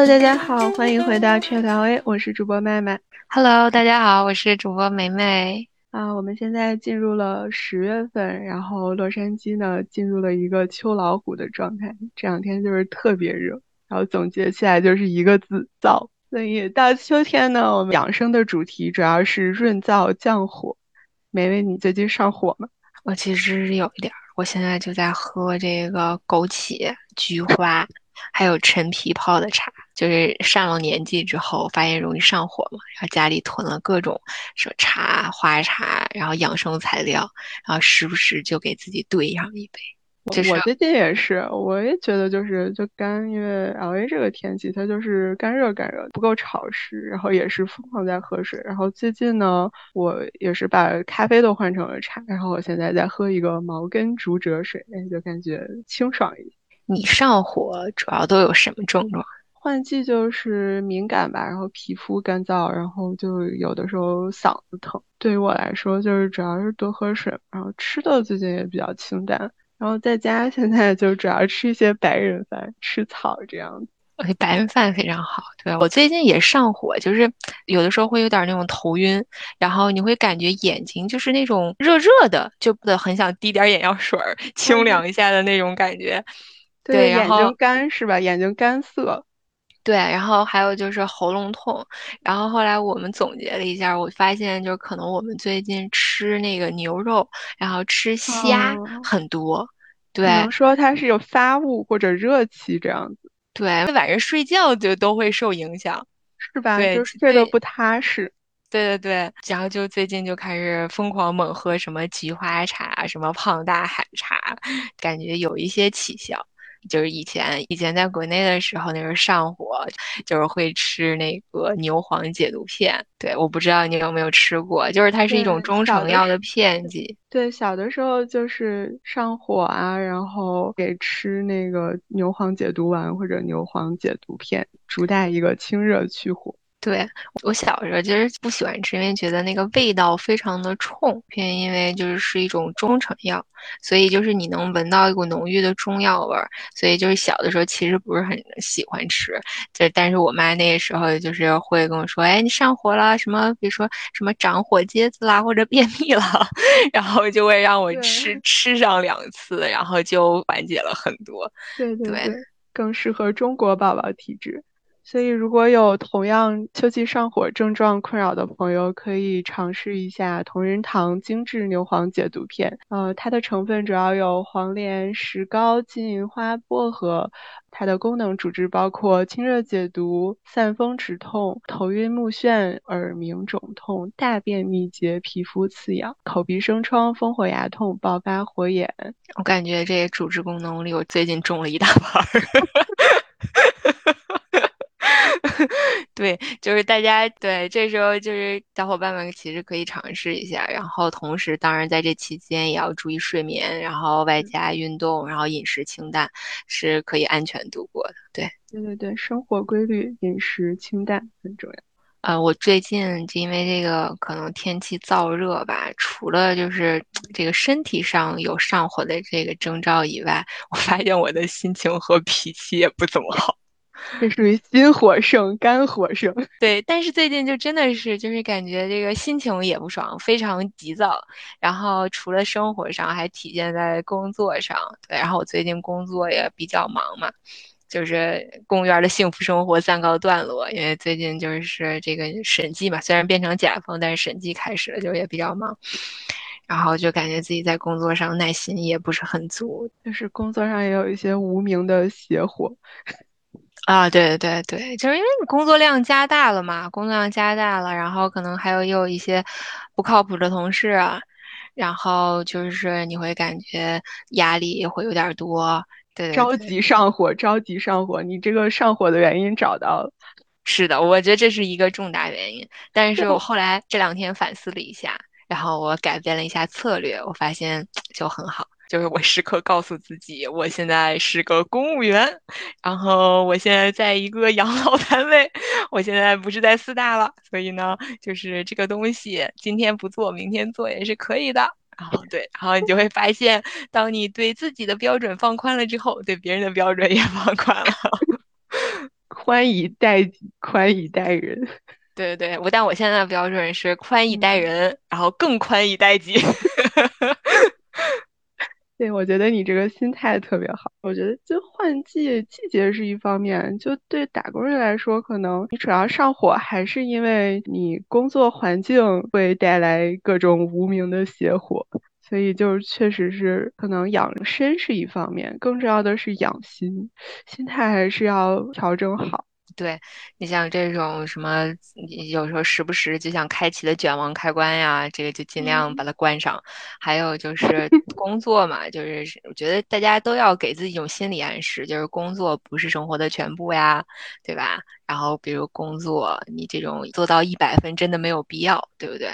Hello，大家好，欢迎回到 Chat LA，我是主播麦麦。Hello，大家好，我是主播梅梅。啊，我们现在进入了十月份，然后洛杉矶呢进入了一个秋老虎的状态，这两天就是特别热，然后总结起来就是一个字燥。所以到秋天呢，我们养生的主题主要是润燥降火。梅梅，你最近上火吗？我其实有一点儿，我现在就在喝这个枸杞、菊花，还有陈皮泡的茶。就是上了年纪之后，发现容易上火嘛，然后家里囤了各种什么茶、花茶，然后养生材料，然后时不时就给自己兑上一杯。我最近也是，我也觉得就是就干，因为 L A 这个天气它就是干热干热，不够潮湿，然后也是疯狂在喝水。然后最近呢，我也是把咖啡都换成了茶，然后我现在在喝一个毛根竹蔗水，就感觉清爽一点。你上火主要都有什么症状？换季就是敏感吧，然后皮肤干燥，然后就有的时候嗓子疼。对于我来说，就是主要是多喝水，然后吃的最近也比较清淡。然后在家现在就主要吃一些白人饭，吃草这样子。OK，白人饭非常好。对我最近也上火，就是有的时候会有点那种头晕，然后你会感觉眼睛就是那种热热的，就不得很想滴点眼药水儿清凉一下的那种感觉。对，眼睛干是吧？眼睛干涩。对，然后还有就是喉咙痛，然后后来我们总结了一下，我发现就可能我们最近吃那个牛肉，然后吃虾很多，对，可能说它是。有发物或者热气这样子，对，晚上睡觉就都会受影响，是吧？就睡得不踏实，对对对，然后就最近就开始疯狂猛喝什么菊花茶，什么胖大海茶，感觉有一些起效。就是以前以前在国内的时候，那时候上火，就是会吃那个牛黄解毒片。对，我不知道你有没有吃过，就是它是一种中成药的片剂。对，小的时候就是上火啊，然后给吃那个牛黄解毒丸或者牛黄解毒片，主打一个清热去火。对我小时候其实不喜欢吃，因为觉得那个味道非常的冲，偏因为就是是一种中成药，所以就是你能闻到一股浓郁的中药味儿，所以就是小的时候其实不是很喜欢吃。就但是我妈那个时候就是会跟我说，哎，你上火了，什么比如说什么长火疖子啦，或者便秘了，然后就会让我吃吃上两次，然后就缓解了很多。对对对，更适合中国宝宝体质。所以，如果有同样秋季上火症状困扰的朋友，可以尝试一下同仁堂精致牛黄解毒片。呃，它的成分主要有黄连、石膏、金银花、薄荷。它的功能主治包括清热解毒、散风止痛、头晕目眩、耳鸣肿痛、大便秘结、皮肤刺痒、口鼻生疮、风火牙痛、爆发火眼。我感觉这些主治功能里，我最近中了一大 半。对，就是大家对这时候就是小伙伴们其实可以尝试一下，然后同时当然在这期间也要注意睡眠，然后外加运动，然后饮食清淡是可以安全度过的。对，对对对，生活规律，饮食清淡很重要。呃，我最近就因为这个可能天气燥热吧，除了就是这个身体上有上火的这个征兆以外，我发现我的心情和脾气也不怎么好。这属于心火盛，肝火盛。对，但是最近就真的是，就是感觉这个心情也不爽，非常急躁。然后除了生活上，还体现在工作上。对，然后我最近工作也比较忙嘛，就是公务员的幸福生活暂告段落，因为最近就是这个审计嘛，虽然变成甲方，但是审计开始了，就也比较忙。然后就感觉自己在工作上耐心也不是很足，就是工作上也有一些无名的邪火。啊，对对对，就是因为你工作量加大了嘛，工作量加大了，然后可能还有也有一些不靠谱的同事啊，然后就是你会感觉压力会有点多，对，着急。上火，着急上火，你这个上火的原因找到了，是的，我觉得这是一个重大原因，但是我。后来这两天反思了一下，然后我改变了一下策略，我发现就很好。就是我时刻告诉自己，我现在是个公务员，然后我现在在一个养老单位，我现在不是在四大了，所以呢，就是这个东西今天不做，明天做也是可以的。然后对，然后你就会发现，当你对自己的标准放宽了之后，对别人的标准也放宽了。宽以待己，宽以待人。对对对，我但我现在的标准是宽以待人，然后更宽以待己。对，我觉得你这个心态特别好。我觉得就换季季节是一方面，就对打工人来说，可能你主要上火还是因为你工作环境会带来各种无名的邪火，所以就是确实是可能养身是一方面，更重要的是养心，心态还是要调整好。对你像这种什么，有时候时不时就想开启的卷王开关呀，这个就尽量把它关上。还有就 是工作嘛，就是我觉得大家都要给自己一种心理暗示，就是工作不是生活的全部呀，对吧？然后比如工作，你这种做到一百分真的没有必要，对不对？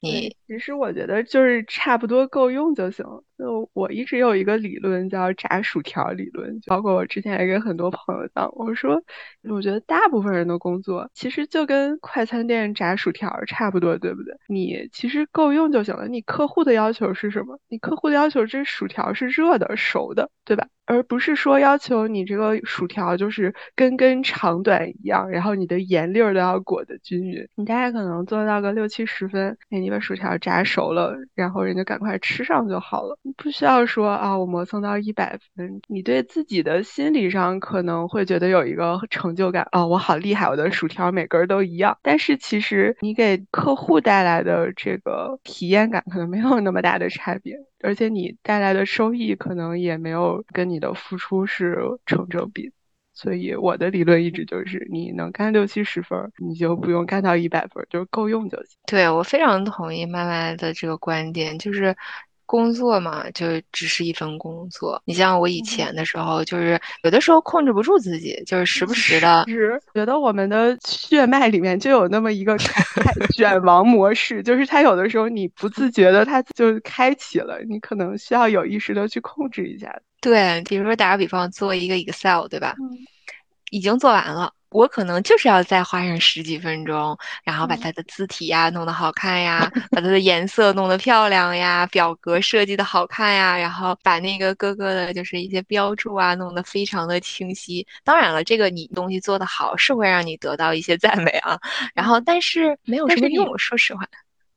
你其实我觉得就是差不多够用就行。就我一直有一个理论叫炸薯条理论，包括我之前也跟很多朋友讲，我说我觉得大部分人的工作其实就跟快餐店炸薯条差不多，对不对？你其实够用就行了。你客户的要求是什么？你客户的要求这薯条是热的、熟的，对吧？而不是说要求你这个薯条就是根根长短一样，然后你的盐粒儿都要裹得均匀。你大概可能做到个六七十分，哎，你把薯条炸熟了，然后人家赶快吃上就好了，不需要说啊，我磨蹭到一百分。你对自己的心理上可能会觉得有一个成就感啊，我好厉害，我的薯条每根都一样。但是其实你给客户带来的这个体验感可能没有那么大的差别。而且你带来的收益可能也没有跟你的付出是成正比，所以我的理论一直就是你能干六七十分，你就不用干到一百分，就够用就行。对我非常同意麦麦的这个观点，就是。工作嘛，就只是一份工作。你像我以前的时候，就是有的时候控制不住自己，就是时不 时的。是觉得我们的血脉里面就有那么一个卷王模式，就是它有的时候你不自觉的，它就开启了，你可能需要有意识的去控制一下。对，比如说打个比方，做一个 Excel，对吧？已经做完了。我可能就是要再花上十几分钟，然后把它的字体呀弄得好看呀，把它的颜色弄得漂亮呀，表格设计的好看呀，然后把那个各个的就是一些标注啊弄得非常的清晰。当然了，这个你东西做得好是会让你得到一些赞美啊，然后但是没有什么用，说实话。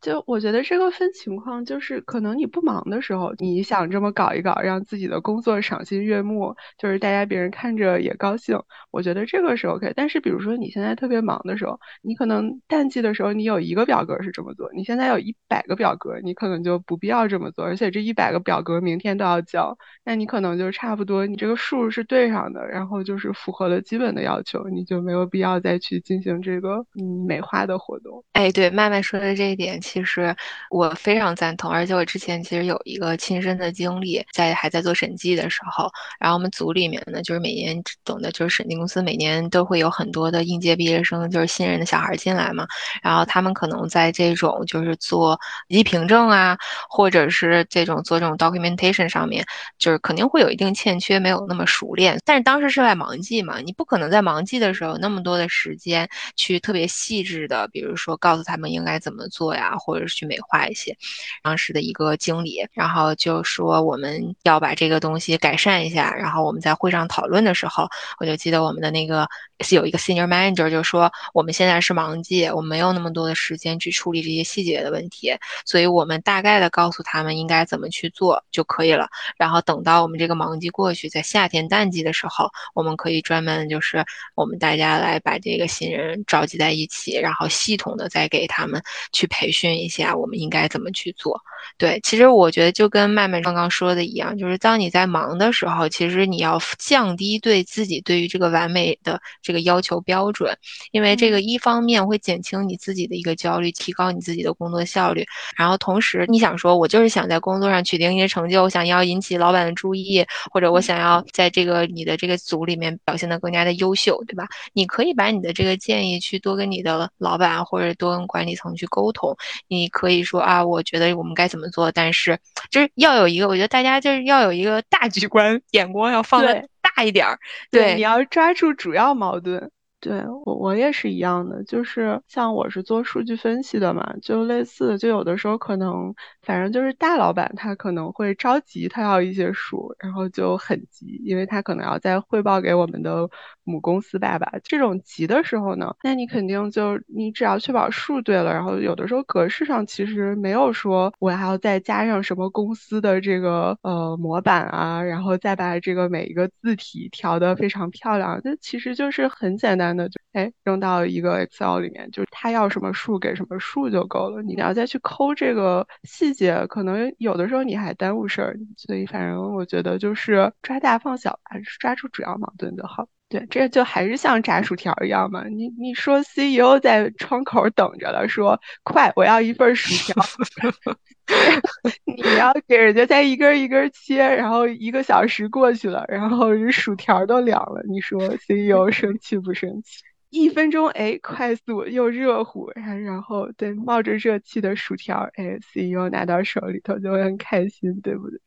就我觉得这个分情况，就是可能你不忙的时候，你想这么搞一搞，让自己的工作赏心悦目，就是大家别人看着也高兴。我觉得这个是 OK。但是比如说你现在特别忙的时候，你可能淡季的时候你有一个表格是这么做，你现在有一百个表格，你可能就不必要这么做。而且这一百个表格明天都要交，那你可能就差不多你这个数是对上的，然后就是符合了基本的要求，你就没有必要再去进行这个嗯美化的活动。哎，对，麦麦说的这一点。其实我非常赞同，而且我之前其实有一个亲身的经历，在还在做审计的时候，然后我们组里面呢，就是每年懂的，就是审计公司每年都会有很多的应届毕业生，就是新人的小孩进来嘛，然后他们可能在这种就是做一凭证啊，或者是这种做这种 documentation 上面，就是肯定会有一定欠缺，没有那么熟练。但是当时是在忙季嘛，你不可能在忙季的时候那么多的时间去特别细致的，比如说告诉他们应该怎么做呀。或者是去美化一些，当时的一个经理，然后就说我们要把这个东西改善一下。然后我们在会上讨论的时候，我就记得我们的那个有一个 senior manager 就说，我们现在是忙季，我没有那么多的时间去处理这些细节的问题，所以我们大概的告诉他们应该怎么去做就可以了。然后等到我们这个忙季过去，在夏天淡季的时候，我们可以专门就是我们大家来把这个新人召集在一起，然后系统的再给他们去培训。一下，我们应该怎么去做？对，其实我觉得就跟麦麦刚刚说的一样，就是当你在忙的时候，其实你要降低对自己对于这个完美的这个要求标准，因为这个一方面会减轻你自己的一个焦虑，提高你自己的工作效率，然后同时你想说，我就是想在工作上取得一些成就，我想要引起老板的注意，或者我想要在这个你的这个组里面表现得更加的优秀，对吧？你可以把你的这个建议去多跟你的老板或者多跟管理层去沟通。你可以说啊，我觉得我们该怎么做，但是就是要有一个，我觉得大家就是要有一个大局观，眼光要放的大一点儿。对，你要抓住主要矛盾。对我我也是一样的，就是像我是做数据分析的嘛，就类似，就有的时候可能，反正就是大老板他可能会着急，他要一些数，然后就很急，因为他可能要再汇报给我们的母公司爸爸。这种急的时候呢，那你肯定就你只要确保数对了，然后有的时候格式上其实没有说我还要再加上什么公司的这个呃模板啊，然后再把这个每一个字体调得非常漂亮，这其实就是很简单。那就哎扔到一个 Excel 里面，就是他要什么数给什么数就够了。你要再去抠这个细节，可能有的时候你还耽误事儿。所以反正我觉得就是抓大放小，吧抓住主要矛盾就好。对，这就还是像炸薯条一样嘛。你你说 CEO 在窗口等着了，说快，我要一份薯条。你要给人家再一根一根切，然后一个小时过去了，然后薯条都凉了。你说 CEO 生气不生气？一分钟，哎，快速又热乎，然然后对冒着热气的薯条，哎，CEO 拿到手里头就会很开心，对不对？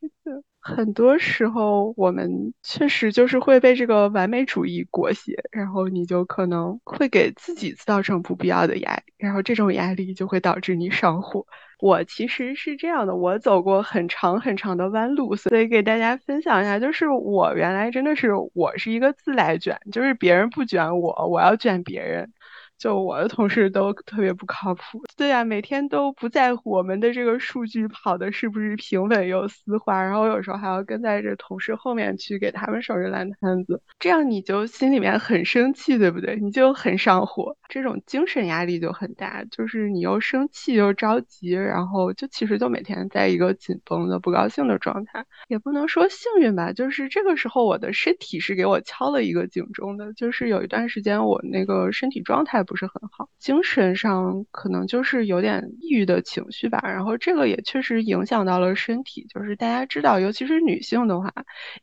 很多时候，我们确实就是会被这个完美主义裹挟，然后你就可能会给自己造成不必要的压力，然后这种压力就会导致你上火。我其实是这样的，我走过很长很长的弯路，所以给大家分享一下，就是我原来真的是我是一个自来卷，就是别人不卷我，我要卷别人。就我的同事都特别不靠谱，对呀，每天都不在乎我们的这个数据跑的是不是平稳又丝滑，然后有时候还要跟在这同事后面去给他们收拾烂摊子，这样你就心里面很生气，对不对？你就很上火，这种精神压力就很大，就是你又生气又着急，然后就其实就每天在一个紧绷的不高兴的状态，也不能说幸运吧，就是这个时候我的身体是给我敲了一个警钟的，就是有一段时间我那个身体状态。不不是很好，精神上可能就是有点抑郁的情绪吧。然后这个也确实影响到了身体，就是大家知道，尤其是女性的话，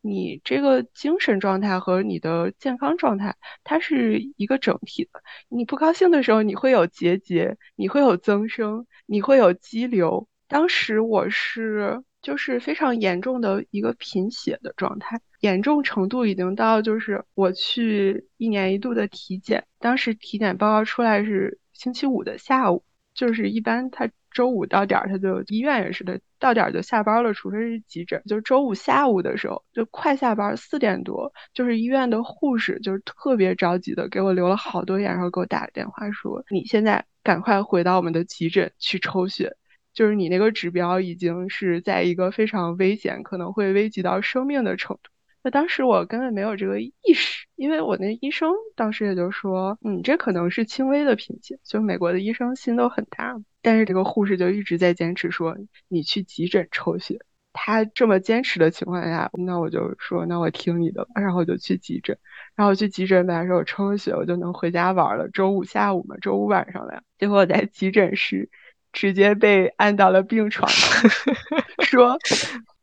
你这个精神状态和你的健康状态，它是一个整体的。你不高兴的时候，你会有结节，你会有增生，你会有肌瘤。当时我是就是非常严重的一个贫血的状态。严重程度已经到，就是我去一年一度的体检，当时体检报告出来是星期五的下午，就是一般他周五到点儿他就医院也是的，到点儿就下班了，除非是急诊。就周五下午的时候，就快下班四点多，就是医院的护士就是特别着急的给我留了好多眼，然后给我打个电话说，你现在赶快回到我们的急诊去抽血，就是你那个指标已经是在一个非常危险，可能会危及到生命的程度。那当时我根本没有这个意识，因为我那医生当时也就说，嗯，这可能是轻微的贫血，就美国的医生心都很大，但是这个护士就一直在坚持说，你去急诊抽血。他这么坚持的情况下，那我就说，那我听你的，然后我就去急诊，然后去急诊，本来说我抽了血，我就能回家玩了。周五下午嘛，周五晚上了呀，结果我在急诊室直接被按到了病床，说。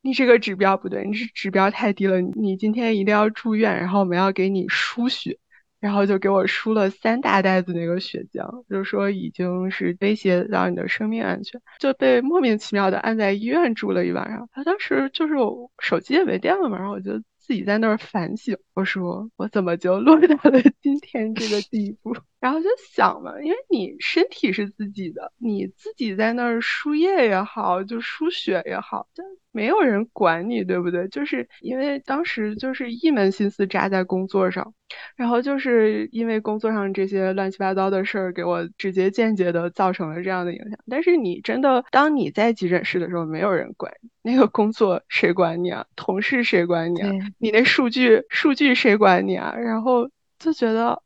你这个指标不对，你是指标太低了，你今天一定要住院，然后我们要给你输血，然后就给我输了三大袋子那个血浆，就是说已经是威胁到你的生命安全，就被莫名其妙的按在医院住了一晚上。他当时就是我手机也没电了嘛，然后我就自己在那儿反省，我说我怎么就落到了 今天这个地步？然后就想嘛，因为你身体是自己的，你自己在那儿输液也好，就输血也好，就没有人管你，对不对？就是因为当时就是一门心思扎在工作上，然后就是因为工作上这些乱七八糟的事儿，给我直接间接的造成了这样的影响。但是你真的当你在急诊室的时候，没有人管你，那个工作谁管你啊？同事谁管你啊？你那数据数据谁管你啊？然后就觉得。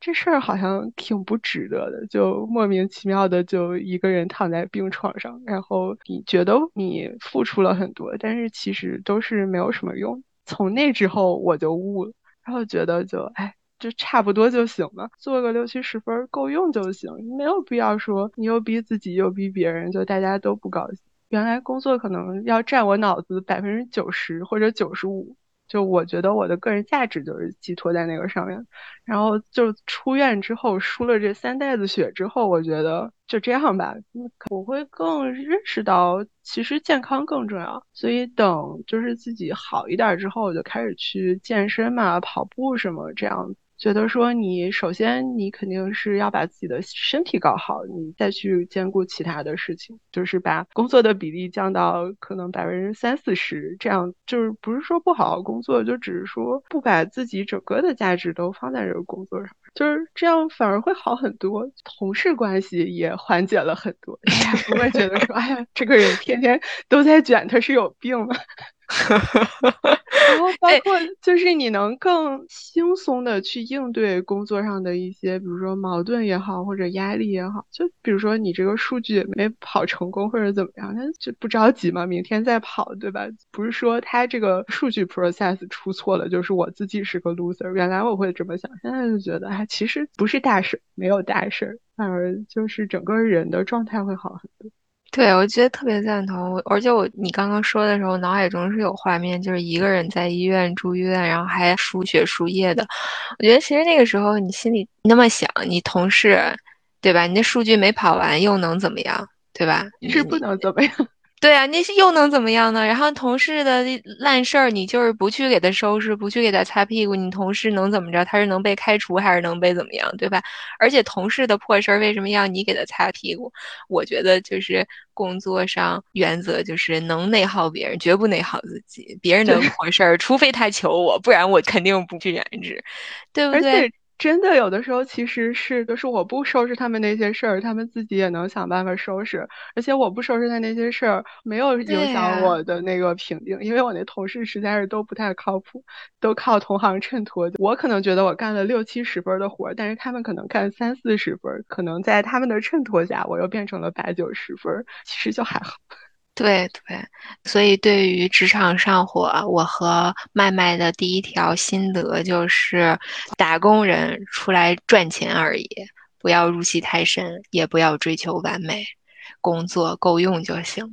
这事儿好像挺不值得的，就莫名其妙的就一个人躺在病床上，然后你觉得你付出了很多，但是其实都是没有什么用。从那之后我就悟了，然后觉得就哎，就差不多就行了，做个六七十分够用就行，没有必要说你又逼自己又逼别人，就大家都不高兴。原来工作可能要占我脑子百分之九十或者九十五。就我觉得我的个人价值就是寄托在那个上面，然后就出院之后输了这三袋子血之后，我觉得就这样吧，我会更认识到其实健康更重要。所以等就是自己好一点之后，我就开始去健身嘛，跑步什么这样。觉得说你首先你肯定是要把自己的身体搞好，你再去兼顾其他的事情，就是把工作的比例降到可能百分之三四十，这样就是不是说不好好工作，就只是说不把自己整个的价值都放在这个工作上，就是这样反而会好很多，同事关系也缓解了很多，大家不会觉得说，哎呀，这个人天天都在卷，他是有病吗？然后包括就是你能更轻松的去应对工作上的一些，比如说矛盾也好，或者压力也好。就比如说你这个数据没跑成功或者怎么样，那就不着急嘛，明天再跑，对吧？不是说他这个数据 process 出错了，就是我自己是个 loser。原来我会这么想，现在就觉得哎，其实不是大事，没有大事，反而就是整个人的状态会好很多。对，我觉得特别赞同。而且我你刚刚说的时候，脑海中是有画面，就是一个人在医院住院，然后还输血输液的。我觉得其实那个时候你心里那么想，你同事，对吧？你那数据没跑完又能怎么样，对吧？是不能怎么样。对啊，那是又能怎么样呢？然后同事的烂事儿，你就是不去给他收拾，不去给他擦屁股，你同事能怎么着？他是能被开除还是能被怎么样，对吧？而且同事的破事儿为什么要你给他擦屁股？我觉得就是工作上原则就是能内耗别人，绝不内耗自己。别人的破事儿，除非他求我，不然我肯定不去染指，对不对？真的有的时候其实是，就是我不收拾他们那些事儿，他们自己也能想办法收拾。而且我不收拾他那些事儿，没有影响我的那个评定，因为我那同事实在是都不太靠谱，都靠同行衬托。我可能觉得我干了六七十分的活，但是他们可能干三四十分，可能在他们的衬托下，我又变成了八九十分，其实就还好。对对，所以对于职场上火，我和麦麦的第一条心得就是：打工人出来赚钱而已，不要入戏太深，也不要追求完美，工作够用就行。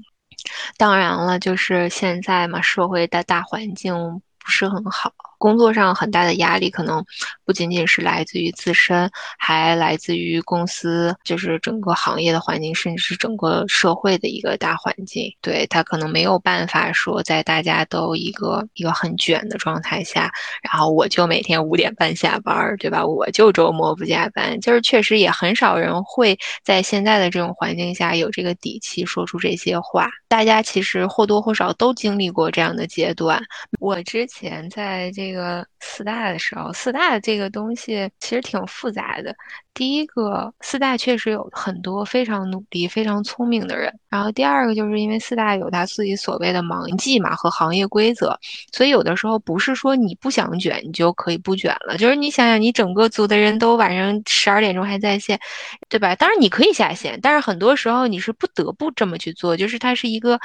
当然了，就是现在嘛，社会的大环境不是很好。工作上很大的压力，可能不仅仅是来自于自身，还来自于公司，就是整个行业的环境，甚至是整个社会的一个大环境。对他可能没有办法说，在大家都一个一个很卷的状态下，然后我就每天五点半下班，对吧？我就周末不加班，就是确实也很少人会在现在的这种环境下有这个底气说出这些话。大家其实或多或少都经历过这样的阶段。我之前在这。这个四大的时候，四大这个东西其实挺复杂的。第一个，四大确实有很多非常努力、非常聪明的人。然后第二个，就是因为四大有他自己所谓的盲记嘛和行业规则，所以有的时候不是说你不想卷，你就可以不卷了。就是你想想，你整个组的人都晚上十二点钟还在线，对吧？当然你可以下线，但是很多时候你是不得不这么去做，就是它是一个。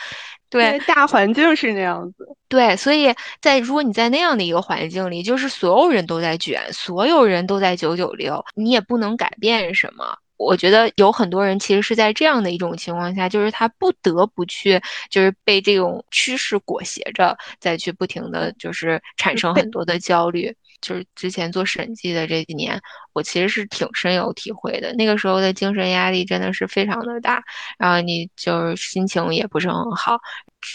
对，大环境是那样子。对，所以在如果你在那样的一个环境里，就是所有人都在卷，所有人都在九九六，你也不能改变什么。我觉得有很多人其实是在这样的一种情况下，就是他不得不去，就是被这种趋势裹挟着，再去不停的就是产生很多的焦虑。就是之前做审计的这几年，我其实是挺深有体会的。那个时候的精神压力真的是非常的大，然后你就是心情也不是很好，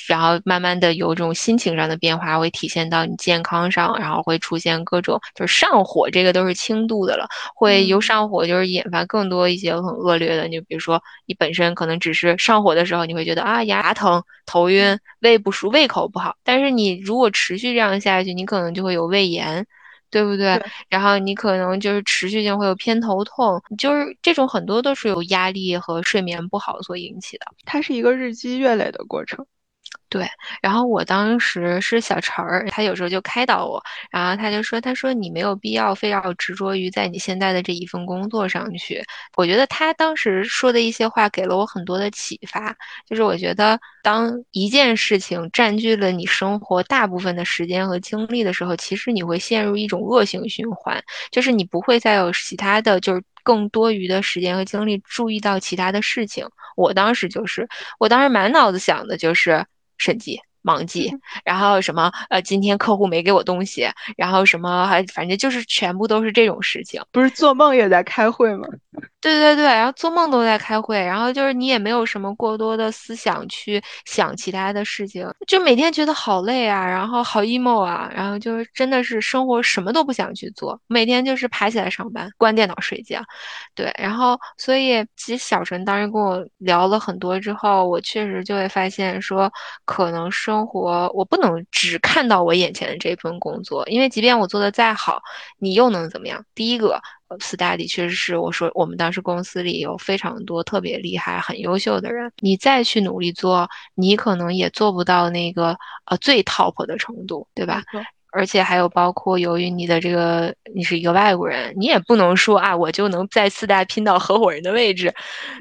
然后慢慢的有这种心情上的变化会体现到你健康上，然后会出现各种就是上火，这个都是轻度的了，会由上火就是引发更多一些很恶劣的。你比如说你本身可能只是上火的时候，你会觉得啊牙疼、头晕、胃不舒、胃口不好，但是你如果持续这样下去，你可能就会有胃炎。对不对？然后你可能就是持续性会有偏头痛，就是这种很多都是由压力和睡眠不好所引起的。它是一个日积月累的过程。对，然后我当时是小陈儿，他有时候就开导我，然后他就说：“他说你没有必要非要执着于在你现在的这一份工作上去。”我觉得他当时说的一些话给了我很多的启发，就是我觉得当一件事情占据了你生活大部分的时间和精力的时候，其实你会陷入一种恶性循环，就是你不会再有其他的就是更多余的时间和精力注意到其他的事情。我当时就是，我当时满脑子想的就是。审计忙记，然后什么呃，今天客户没给我东西，然后什么还反正就是全部都是这种事情。不是做梦也在开会吗？对对对，然后做梦都在开会，然后就是你也没有什么过多的思想去想其他的事情，就每天觉得好累啊，然后好 emo 啊，然后就是真的是生活什么都不想去做，每天就是爬起来上班，关电脑睡觉，对，然后所以其实小陈当时跟我聊了很多之后，我确实就会发现说，可能生活我不能只看到我眼前的这份工作，因为即便我做的再好，你又能怎么样？第一个。Study 确实是我说，我们当时公司里有非常多特别厉害、很优秀的人。你再去努力做，你可能也做不到那个呃最 top 的程度，对吧？而且还有包括，由于你的这个你是一个外国人，你也不能说啊，我就能在四大拼到合伙人的位置，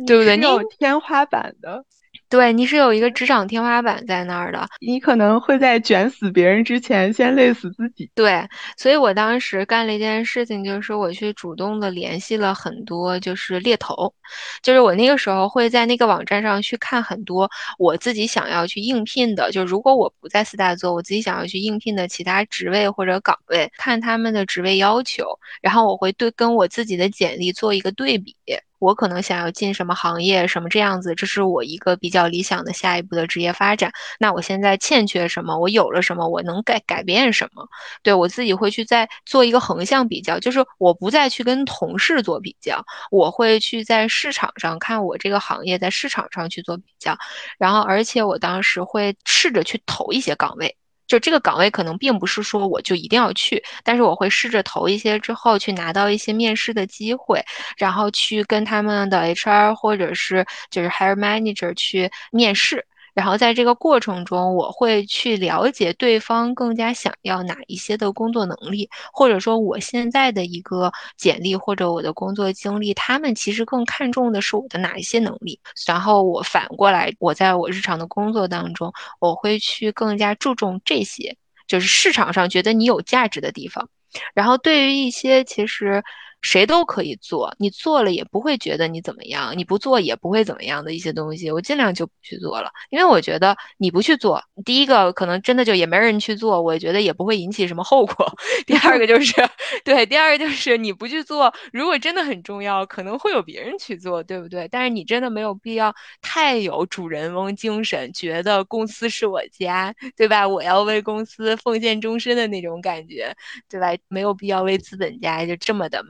对不对？你有天花板的。对，你是有一个职场天花板在那儿的，你可能会在卷死别人之前先累死自己。对，所以我当时干了一件事情，就是我去主动的联系了很多就是猎头，就是我那个时候会在那个网站上去看很多我自己想要去应聘的，就如果我不在四大做，我自己想要去应聘的其他职位或者岗位，看他们的职位要求，然后我会对跟我自己的简历做一个对比。我可能想要进什么行业，什么这样子，这是我一个比较理想的下一步的职业发展。那我现在欠缺什么？我有了什么？我能改改变什么？对我自己会去再做一个横向比较，就是我不再去跟同事做比较，我会去在市场上看我这个行业在市场上去做比较，然后而且我当时会试着去投一些岗位。就这个岗位可能并不是说我就一定要去，但是我会试着投一些之后去拿到一些面试的机会，然后去跟他们的 HR 或者是就是 Hire Manager 去面试。然后在这个过程中，我会去了解对方更加想要哪一些的工作能力，或者说我现在的一个简历或者我的工作经历，他们其实更看重的是我的哪一些能力。然后我反过来，我在我日常的工作当中，我会去更加注重这些，就是市场上觉得你有价值的地方。然后对于一些其实。谁都可以做，你做了也不会觉得你怎么样，你不做也不会怎么样的一些东西，我尽量就不去做了，因为我觉得你不去做，第一个可能真的就也没人去做，我觉得也不会引起什么后果。第二个就是，对，第二个就是你不去做，如果真的很重要，可能会有别人去做，对不对？但是你真的没有必要太有主人翁精神，觉得公司是我家，对吧？我要为公司奉献终身的那种感觉，对吧？没有必要为资本家就这么的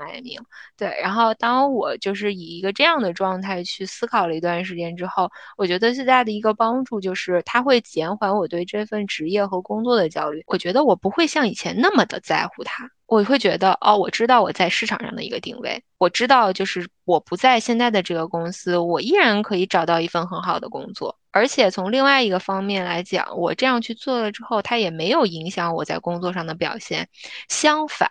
对，然后当我就是以一个这样的状态去思考了一段时间之后，我觉得最大的一个帮助就是它会减缓我对这份职业和工作的焦虑。我觉得我不会像以前那么的在乎它，我会觉得哦，我知道我在市场上的一个定位，我知道就是我不在现在的这个公司，我依然可以找到一份很好的工作。而且从另外一个方面来讲，我这样去做了之后，它也没有影响我在工作上的表现。相反，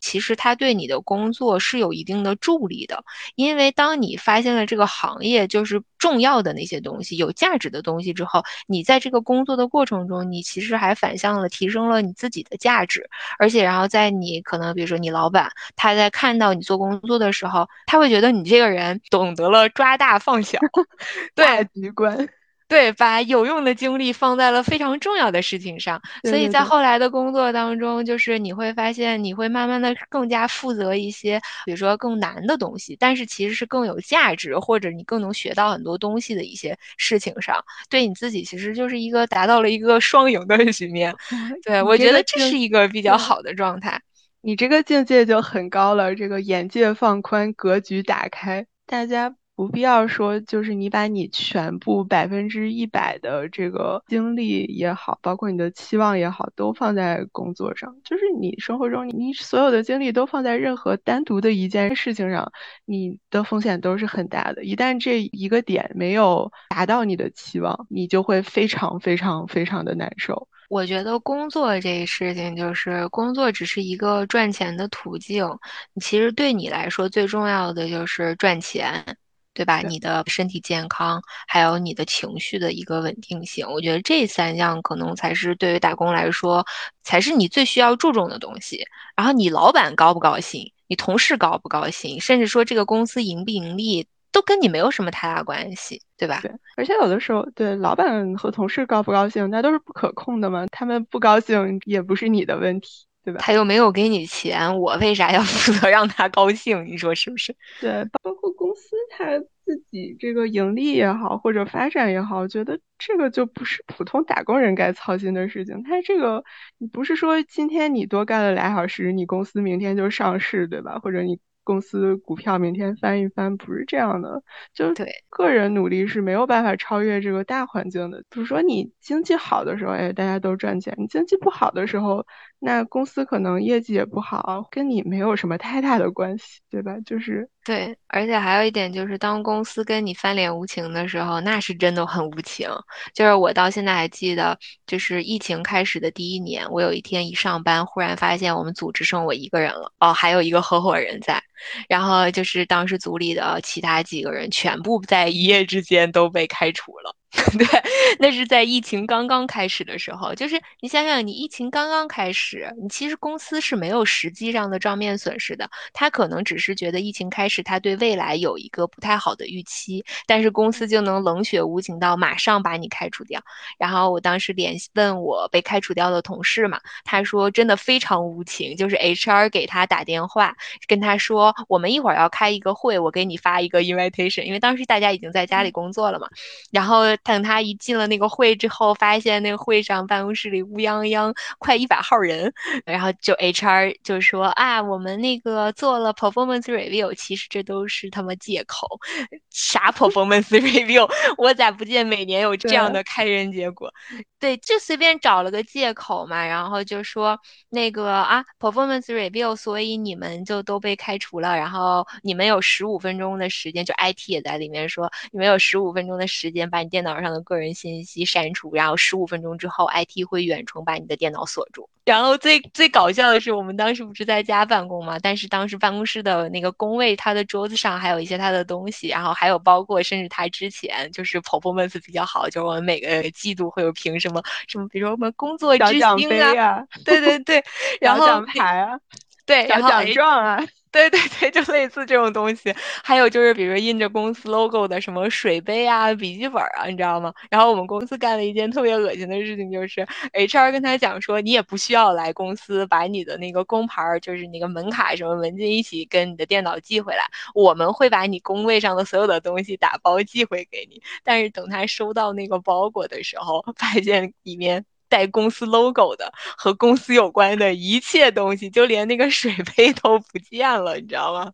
其实它对你的工作是有一定的助力的。因为当你发现了这个行业就是重要的那些东西、有价值的东西之后，你在这个工作的过程中，你其实还反向了提升了你自己的价值。而且，然后在你可能比如说你老板他在看到你做工作的时候，他会觉得你这个人懂得了抓大放小，大局观。对，把有用的精力放在了非常重要的事情上，所以在后来的工作当中，就是你会发现，你会慢慢的更加负责一些，比如说更难的东西，但是其实是更有价值，或者你更能学到很多东西的一些事情上，对你自己其实就是一个达到了一个双赢的局面。对我觉得这是一个比较好的状态。你这个境界就很高了，这个眼界放宽，格局打开，大家。不必要说，就是你把你全部百分之一百的这个精力也好，包括你的期望也好，都放在工作上。就是你生活中，你所有的精力都放在任何单独的一件事情上，你的风险都是很大的。一旦这一个点没有达到你的期望，你就会非常非常非常的难受。我觉得工作这事情，就是工作只是一个赚钱的途径。其实对你来说，最重要的就是赚钱。对吧？你的身体健康，还有你的情绪的一个稳定性，我觉得这三样可能才是对于打工来说，才是你最需要注重的东西。然后你老板高不高兴，你同事高不高兴，甚至说这个公司盈不盈利，都跟你没有什么太大关系，对吧？对。而且有的时候，对老板和同事高不高兴，那都是不可控的嘛，他们不高兴也不是你的问题。对吧？他又没有给你钱，我为啥要负责让他高兴？你说是不是？对，包括公司他自己这个盈利也好，或者发展也好，我觉得这个就不是普通打工人该操心的事情。他这个你不是说今天你多干了俩小时，你公司明天就上市，对吧？或者你。公司股票明天翻一翻，不是这样的，就对个人努力是没有办法超越这个大环境的。比如说你经济好的时候，哎，大家都赚钱；你经济不好的时候，那公司可能业绩也不好，跟你没有什么太大的关系，对吧？就是对，而且还有一点就是，当公司跟你翻脸无情的时候，那是真的很无情。就是我到现在还记得，就是疫情开始的第一年，我有一天一上班，忽然发现我们组只剩我一个人了，哦，还有一个合伙人在。然后就是当时组里的其他几个人全部在一夜之间都被开除了。对，那是在疫情刚刚开始的时候。就是你想想，你疫情刚刚开始，你其实公司是没有实际上的账面损失的。他可能只是觉得疫情开始，他对未来有一个不太好的预期，但是公司就能冷血无情到马上把你开除掉。然后我当时联系问我被开除掉的同事嘛，他说真的非常无情，就是 HR 给他打电话跟他说，我们一会儿要开一个会，我给你发一个 invitation，因为当时大家已经在家里工作了嘛，然后。等他一进了那个会之后，发现那个会上办公室里乌泱泱快一百号人，然后就 HR 就说啊，我们那个做了 performance review，其实这都是他妈借口，啥 performance review？我咋不见每年有这样的开人结果？对，就随便找了个借口嘛，然后就说那个啊 performance review，所以你们就都被开除了，然后你们有十五分钟的时间，就 IT 也在里面说，你们有十五分钟的时间把你电脑。上的个人信息删除，然后十五分钟之后，IT 会远程把你的电脑锁住。然后最最搞笑的是，我们当时不是在家办公嘛？但是当时办公室的那个工位，他的桌子上还有一些他的东西，然后还有包括甚至他之前就是 performance 比较好，就是我们每个季度会有评什么什么，比如说我们工作之星啊，对对对，然后奖牌啊，对，然后奖状啊。对对对，就类似这种东西，还有就是，比如印着公司 logo 的什么水杯啊、笔记本啊，你知道吗？然后我们公司干了一件特别恶心的事情，就是 HR 跟他讲说，你也不需要来公司把你的那个工牌，就是那个门卡什么文件一起跟你的电脑寄回来，我们会把你工位上的所有的东西打包寄回给你。但是等他收到那个包裹的时候，发现里面。带公司 logo 的和公司有关的一切东西，就连那个水杯都不见了，你知道吗？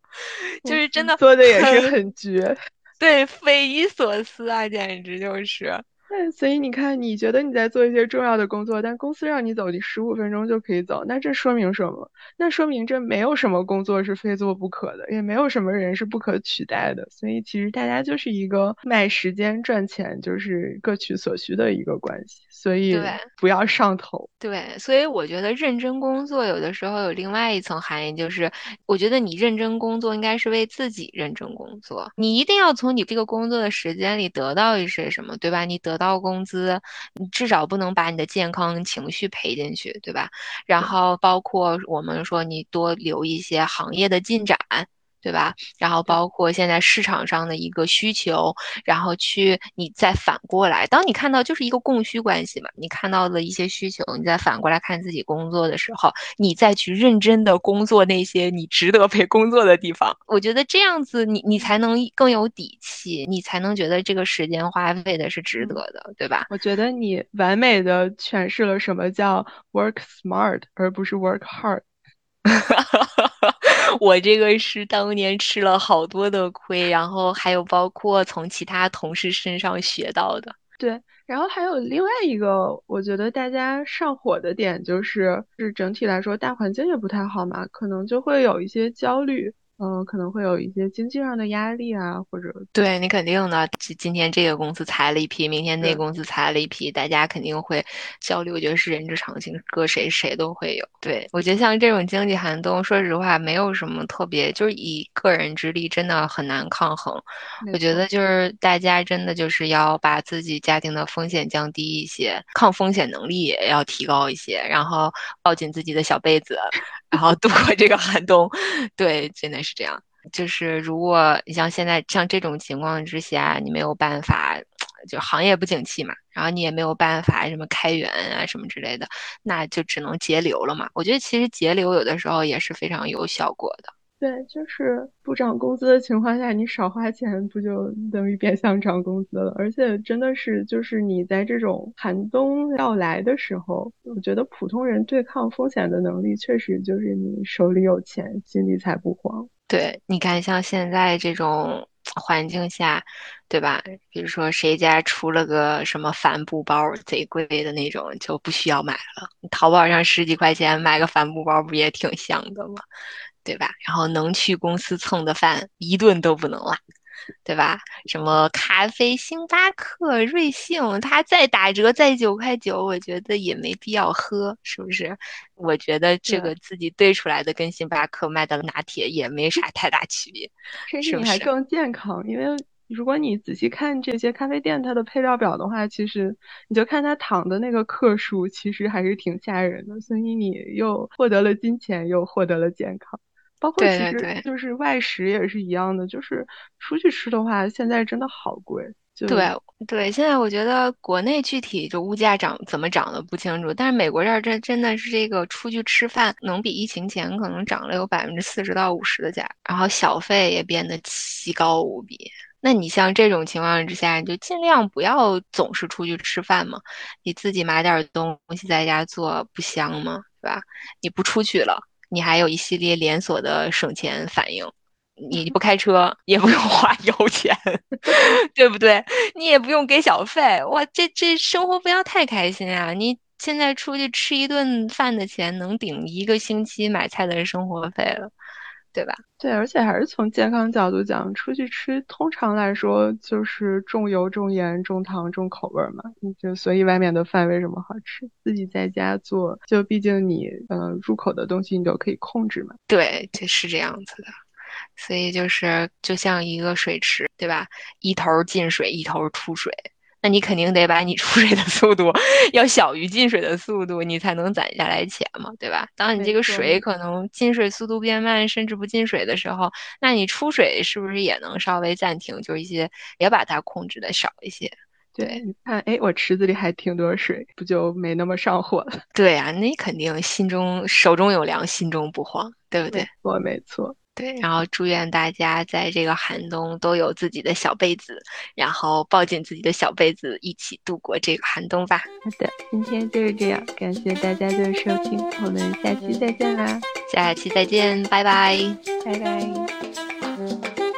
就是真的做的也是很绝，对，匪夷所思啊，简直就是。对，所以你看，你觉得你在做一些重要的工作，但公司让你走，你十五分钟就可以走，那这说明什么？那说明这没有什么工作是非做不可的，也没有什么人是不可取代的。所以其实大家就是一个卖时间赚钱，就是各取所需的一个关系。所以不要上头。对，所以我觉得认真工作有的时候有另外一层含义，就是我觉得你认真工作应该是为自己认真工作，你一定要从你这个工作的时间里得到一些什么，对吧？你得。到工资，你至少不能把你的健康情绪赔进去，对吧？然后包括我们说，你多留一些行业的进展。对吧？然后包括现在市场上的一个需求，然后去你再反过来，当你看到就是一个供需关系嘛，你看到了一些需求，你再反过来看自己工作的时候，你再去认真的工作那些你值得被工作的地方，我觉得这样子你你才能更有底气，你才能觉得这个时间花费的是值得的，对吧？我觉得你完美的诠释了什么叫 work smart，而不是 work hard。我这个是当年吃了好多的亏，然后还有包括从其他同事身上学到的。对，然后还有另外一个，我觉得大家上火的点就是，是整体来说大环境也不太好嘛，可能就会有一些焦虑。嗯，可能会有一些经济上的压力啊，或者对你肯定的。今今天这个公司裁了一批，明天那公司裁了一批，大家肯定会焦虑。我觉得是人之常情，搁谁谁都会有。对我觉得像这种经济寒冬，说实话没有什么特别，就是以个人之力真的很难抗衡。我觉得就是大家真的就是要把自己家庭的风险降低一些，抗风险能力也要提高一些，然后抱紧自己的小被子。然后度过这个寒冬，对，真的是这样。就是如果你像现在像这种情况之下，你没有办法就行业不景气嘛，然后你也没有办法什么开源啊什么之类的，那就只能节流了嘛。我觉得其实节流有的时候也是非常有效果的。对，就是不涨工资的情况下，你少花钱，不就等于变相涨工资了？而且真的是，就是你在这种寒冬要来的时候，我觉得普通人对抗风险的能力，确实就是你手里有钱，心里才不慌。对，你看像现在这种环境下，对吧？比如说谁家出了个什么帆布包，贼贵的那种，就不需要买了。淘宝上十几块钱买个帆布包，不也挺香的吗？对吧？然后能去公司蹭的饭一顿都不能落，对吧？什么咖啡，星巴克、瑞幸，它再打折再九块九，我觉得也没必要喝，是不是？我觉得这个自己兑出来的跟星巴克卖的拿铁也没啥太大区别，甚至你还更健康。因为如果你仔细看这些咖啡店它的配料表的话，其实你就看它糖的那个克数，其实还是挺吓人的。所以你又获得了金钱，又获得了健康。包括其实就是外食也是一样的，就是出去吃的话，现在真的好贵。对对，现在我觉得国内具体就物价涨怎么涨的不清楚，但是美国这儿这真的是这个出去吃饭能比疫情前可能涨了有百分之四十到五十的价，然后小费也变得奇高无比。那你像这种情况之下，你就尽量不要总是出去吃饭嘛，你自己买点东西在家做不香吗？对吧？你不出去了。你还有一系列连锁的省钱反应，你不开车也不用花油钱，对不对？你也不用给小费，哇，这这生活不要太开心啊！你现在出去吃一顿饭的钱，能顶一个星期买菜的生活费了。对吧？对，而且还是从健康角度讲，出去吃通常来说就是重油、重盐、重糖、重口味嘛。就所以外面的饭为什么好吃？自己在家做，就毕竟你呃入口的东西你都可以控制嘛。对，就是这样子的。所以就是就像一个水池，对吧？一头进水，一头出水。那你肯定得把你出水的速度要小于进水的速度，你才能攒下来钱嘛，对吧？当你这个水可能进水速度变慢，甚至不进水的时候，那你出水是不是也能稍微暂停？就一些也把它控制的少一些。对，你看，哎，我池子里还挺多水，不就没那么上火了？对啊，那肯定心中手中有粮，心中不慌，对不对？我没错。对，然后祝愿大家在这个寒冬都有自己的小被子，然后抱紧自己的小被子，一起度过这个寒冬吧。好的，今天就是这样，感谢大家的收听，我们下期再见啦！下期再见，拜拜，拜拜。